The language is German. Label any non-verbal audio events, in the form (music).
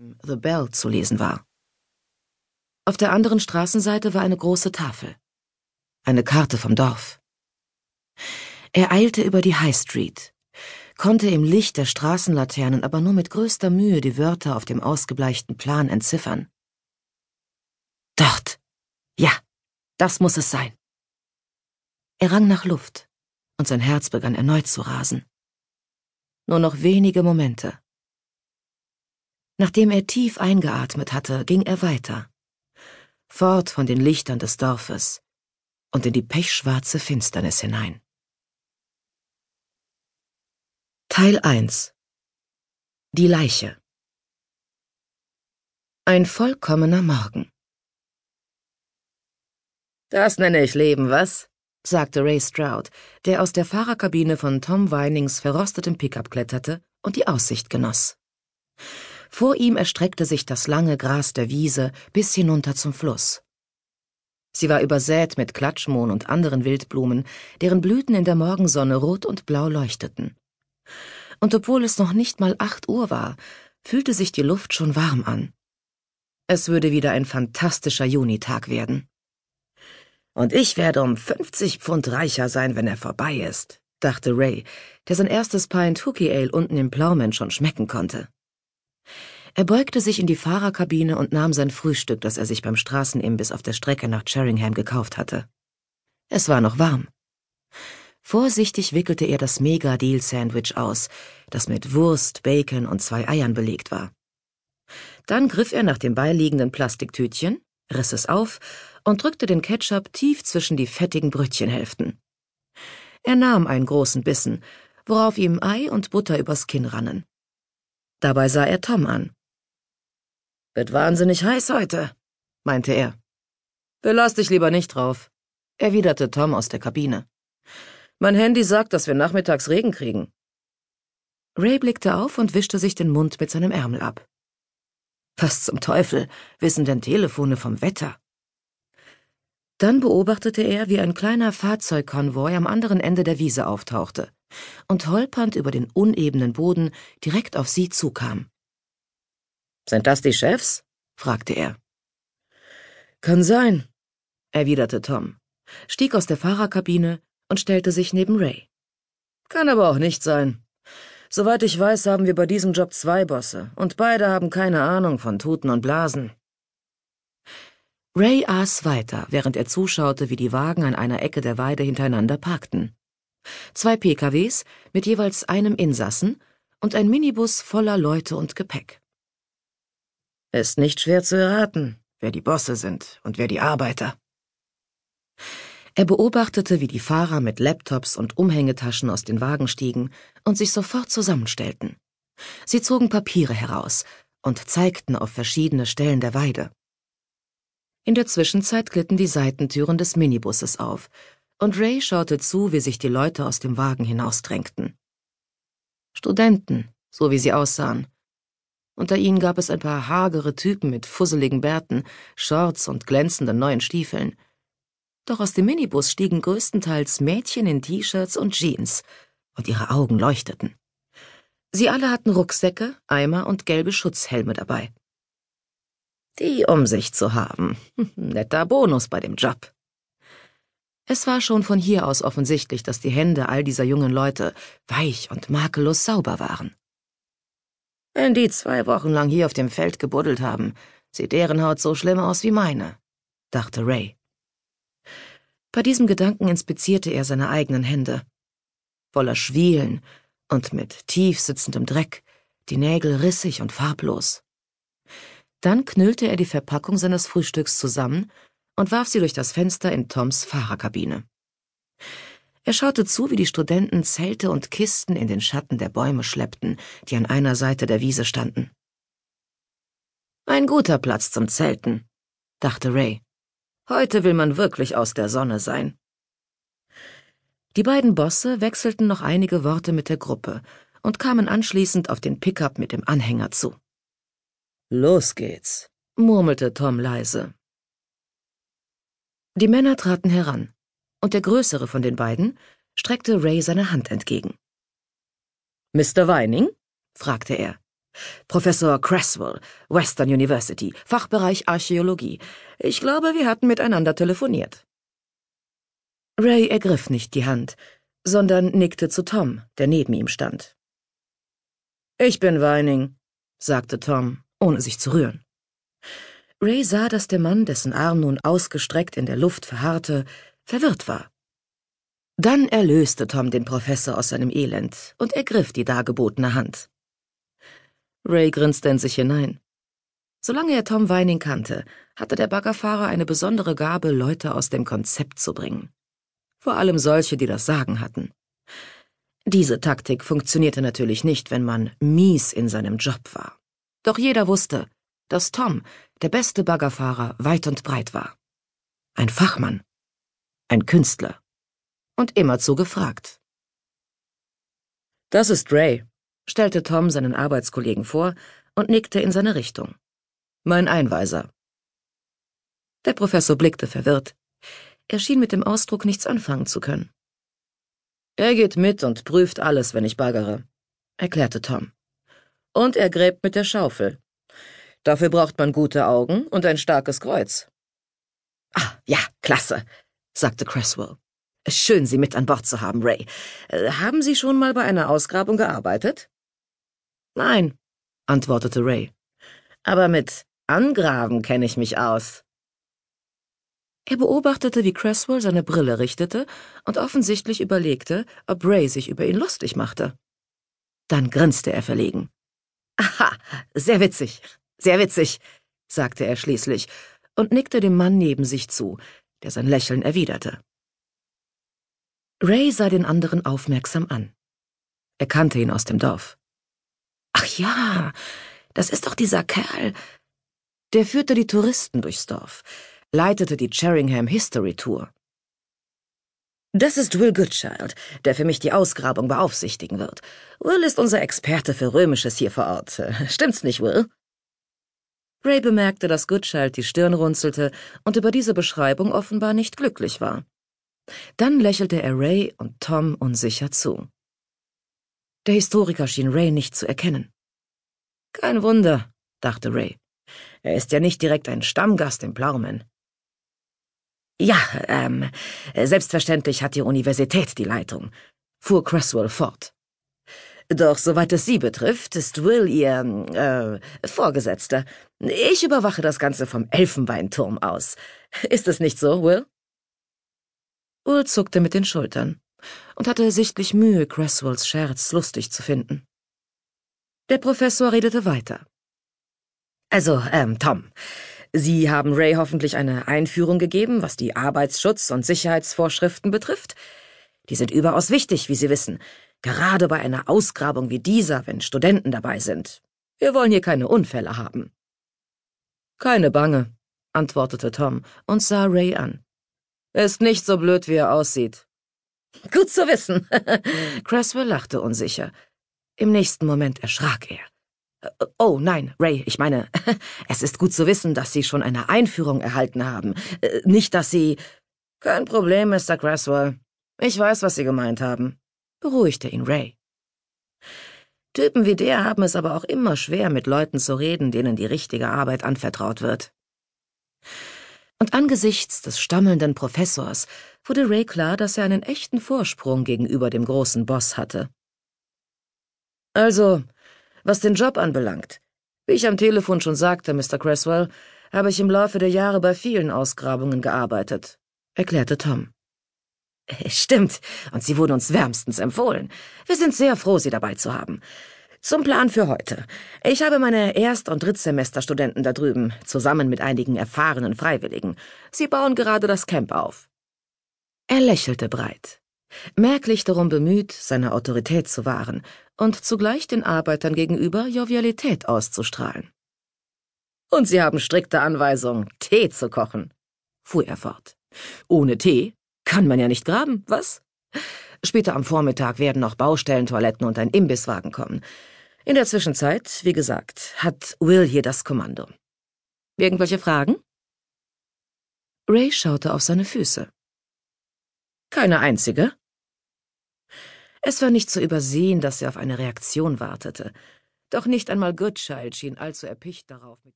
The Bell zu lesen war. Auf der anderen Straßenseite war eine große Tafel. Eine Karte vom Dorf. Er eilte über die High Street, konnte im Licht der Straßenlaternen aber nur mit größter Mühe die Wörter auf dem ausgebleichten Plan entziffern. Dort. Ja, das muss es sein. Er rang nach Luft, und sein Herz begann erneut zu rasen. Nur noch wenige Momente. Nachdem er tief eingeatmet hatte, ging er weiter, fort von den Lichtern des Dorfes und in die pechschwarze Finsternis hinein. Teil 1 Die Leiche Ein vollkommener Morgen. Das nenne ich Leben, was? sagte Ray Stroud, der aus der Fahrerkabine von Tom Weinings verrostetem Pickup kletterte und die Aussicht genoss. Vor ihm erstreckte sich das lange Gras der Wiese bis hinunter zum Fluss. Sie war übersät mit Klatschmohn und anderen Wildblumen, deren Blüten in der Morgensonne rot und blau leuchteten und obwohl es noch nicht mal acht Uhr war, fühlte sich die Luft schon warm an. Es würde wieder ein fantastischer Junitag werden. Und ich werde um 50 Pfund reicher sein, wenn er vorbei ist, dachte Ray, der sein erstes Pint Hookie Ale unten im Plowman schon schmecken konnte. Er beugte sich in die Fahrerkabine und nahm sein Frühstück, das er sich beim Straßenimbiss auf der Strecke nach Cheringham gekauft hatte. Es war noch warm. Vorsichtig wickelte er das Mega-Deal-Sandwich aus, das mit Wurst, Bacon und zwei Eiern belegt war. Dann griff er nach dem beiliegenden Plastiktütchen, riss es auf und drückte den Ketchup tief zwischen die fettigen Brötchenhälften. Er nahm einen großen Bissen, worauf ihm Ei und Butter übers Kinn rannen. Dabei sah er Tom an. Wird wahnsinnig heiß heute, meinte er. Belass dich lieber nicht drauf, erwiderte Tom aus der Kabine. Mein Handy sagt, dass wir nachmittags Regen kriegen. Ray blickte auf und wischte sich den Mund mit seinem Ärmel ab. Was zum Teufel wissen denn Telefone vom Wetter? Dann beobachtete er, wie ein kleiner Fahrzeugkonvoi am anderen Ende der Wiese auftauchte und holpernd über den unebenen Boden direkt auf sie zukam. Sind das die Chefs? fragte er. Kann sein, erwiderte Tom, stieg aus der Fahrerkabine und stellte sich neben Ray. Kann aber auch nicht sein. Soweit ich weiß, haben wir bei diesem Job zwei Bosse, und beide haben keine Ahnung von Tuten und Blasen. Ray aß weiter, während er zuschaute, wie die Wagen an einer Ecke der Weide hintereinander parkten. Zwei PKWs mit jeweils einem Insassen und ein Minibus voller Leute und Gepäck. Ist nicht schwer zu erraten, wer die Bosse sind und wer die Arbeiter. Er beobachtete, wie die Fahrer mit Laptops und Umhängetaschen aus den Wagen stiegen und sich sofort zusammenstellten. Sie zogen Papiere heraus und zeigten auf verschiedene Stellen der Weide. In der Zwischenzeit glitten die Seitentüren des Minibusses auf, und Ray schaute zu, wie sich die Leute aus dem Wagen hinausdrängten. Studenten, so wie sie aussahen. Unter ihnen gab es ein paar hagere Typen mit fusseligen Bärten, Shorts und glänzenden neuen Stiefeln doch aus dem Minibus stiegen größtenteils Mädchen in T-Shirts und Jeans, und ihre Augen leuchteten. Sie alle hatten Rucksäcke, Eimer und gelbe Schutzhelme dabei. Die Umsicht zu haben, (laughs) netter Bonus bei dem Job. Es war schon von hier aus offensichtlich, dass die Hände all dieser jungen Leute weich und makellos sauber waren. Wenn die zwei Wochen lang hier auf dem Feld gebuddelt haben, sieht deren Haut so schlimm aus wie meine, dachte Ray. Bei diesem Gedanken inspizierte er seine eigenen Hände. Voller Schwielen und mit tief sitzendem Dreck, die Nägel rissig und farblos. Dann knüllte er die Verpackung seines Frühstücks zusammen und warf sie durch das Fenster in Toms Fahrerkabine. Er schaute zu, wie die Studenten Zelte und Kisten in den Schatten der Bäume schleppten, die an einer Seite der Wiese standen. Ein guter Platz zum Zelten, dachte Ray. Heute will man wirklich aus der Sonne sein. Die beiden Bosse wechselten noch einige Worte mit der Gruppe und kamen anschließend auf den Pickup mit dem Anhänger zu. Los geht's, murmelte Tom leise. Die Männer traten heran, und der größere von den beiden streckte Ray seine Hand entgegen. Mr. Weining? fragte er. Professor Cresswell, Western University, Fachbereich Archäologie. Ich glaube, wir hatten miteinander telefoniert. Ray ergriff nicht die Hand, sondern nickte zu Tom, der neben ihm stand. Ich bin Weining, sagte Tom, ohne sich zu rühren. Ray sah, dass der Mann, dessen Arm nun ausgestreckt in der Luft verharrte, verwirrt war. Dann erlöste Tom den Professor aus seinem Elend und ergriff die dargebotene Hand. Ray grinste in sich hinein. Solange er Tom Weining kannte, hatte der Baggerfahrer eine besondere Gabe, Leute aus dem Konzept zu bringen. Vor allem solche, die das Sagen hatten. Diese Taktik funktionierte natürlich nicht, wenn man mies in seinem Job war. Doch jeder wusste, dass Tom der beste Baggerfahrer weit und breit war. Ein Fachmann, ein Künstler und immerzu gefragt. Das ist Ray, stellte Tom seinen Arbeitskollegen vor und nickte in seine Richtung. Mein Einweiser. Der Professor blickte verwirrt. Er schien mit dem Ausdruck nichts anfangen zu können. Er geht mit und prüft alles, wenn ich baggere, erklärte Tom. Und er gräbt mit der Schaufel. Dafür braucht man gute Augen und ein starkes Kreuz. Ah, ja, klasse, sagte Cresswell. Schön, Sie mit an Bord zu haben, Ray. Äh, haben Sie schon mal bei einer Ausgrabung gearbeitet? Nein, antwortete Ray. Aber mit Angraben kenne ich mich aus. Er beobachtete, wie Cresswell seine Brille richtete und offensichtlich überlegte, ob Ray sich über ihn lustig machte. Dann grinste er verlegen. Aha, sehr witzig, sehr witzig, sagte er schließlich und nickte dem Mann neben sich zu, der sein Lächeln erwiderte. Ray sah den anderen aufmerksam an. Er kannte ihn aus dem Dorf. Ach ja, das ist doch dieser Kerl. Der führte die Touristen durchs Dorf, leitete die Cheringham History Tour. Das ist Will Goodchild, der für mich die Ausgrabung beaufsichtigen wird. Will ist unser Experte für Römisches hier vor Ort. Stimmt's nicht, Will? Ray bemerkte, dass Goodchild die Stirn runzelte und über diese Beschreibung offenbar nicht glücklich war. Dann lächelte er Ray und Tom unsicher zu. Der Historiker schien Ray nicht zu erkennen. Kein Wunder, dachte Ray. Er ist ja nicht direkt ein Stammgast im Plaumen. Ja, ähm, selbstverständlich hat die Universität die Leitung, fuhr Cresswell fort. Doch soweit es Sie betrifft, ist Will Ihr, äh, Vorgesetzter. Ich überwache das Ganze vom Elfenbeinturm aus. Ist es nicht so, Will? Will zuckte mit den Schultern und hatte sichtlich Mühe, Cresswells Scherz lustig zu finden. Der Professor redete weiter. Also, ähm, Tom, Sie haben Ray hoffentlich eine Einführung gegeben, was die Arbeitsschutz- und Sicherheitsvorschriften betrifft. Die sind überaus wichtig, wie Sie wissen, gerade bei einer Ausgrabung wie dieser, wenn Studenten dabei sind. Wir wollen hier keine Unfälle haben. Keine Bange, antwortete Tom und sah Ray an. Ist nicht so blöd, wie er aussieht. Gut zu wissen. (laughs) Cresswell lachte unsicher. Im nächsten Moment erschrak er. Oh nein, Ray, ich meine, (laughs) es ist gut zu wissen, dass Sie schon eine Einführung erhalten haben. Äh, nicht, dass Sie. Kein Problem, Mr. Cresswell. Ich weiß, was Sie gemeint haben, beruhigte ihn Ray. Typen wie der haben es aber auch immer schwer, mit Leuten zu reden, denen die richtige Arbeit anvertraut wird. Und angesichts des stammelnden Professors wurde Ray klar, dass er einen echten Vorsprung gegenüber dem großen Boss hatte. Also, was den Job anbelangt, wie ich am Telefon schon sagte, Mr. Cresswell, habe ich im Laufe der Jahre bei vielen Ausgrabungen gearbeitet, erklärte Tom. Stimmt, und Sie wurden uns wärmstens empfohlen. Wir sind sehr froh, Sie dabei zu haben. Zum Plan für heute. Ich habe meine Erst- und Drittsemesterstudenten da drüben, zusammen mit einigen erfahrenen Freiwilligen. Sie bauen gerade das Camp auf. Er lächelte breit, merklich darum bemüht, seine Autorität zu wahren und zugleich den Arbeitern gegenüber Jovialität auszustrahlen. Und Sie haben strikte Anweisung, Tee zu kochen, fuhr er fort. Ohne Tee kann man ja nicht graben, was? Später am Vormittag werden noch Baustellentoiletten und ein Imbisswagen kommen. In der Zwischenzeit, wie gesagt, hat Will hier das Kommando. Irgendwelche Fragen? Ray schaute auf seine Füße. Keine einzige. Es war nicht zu übersehen, dass er auf eine Reaktion wartete. Doch nicht einmal Goodchild schien allzu erpicht darauf, mit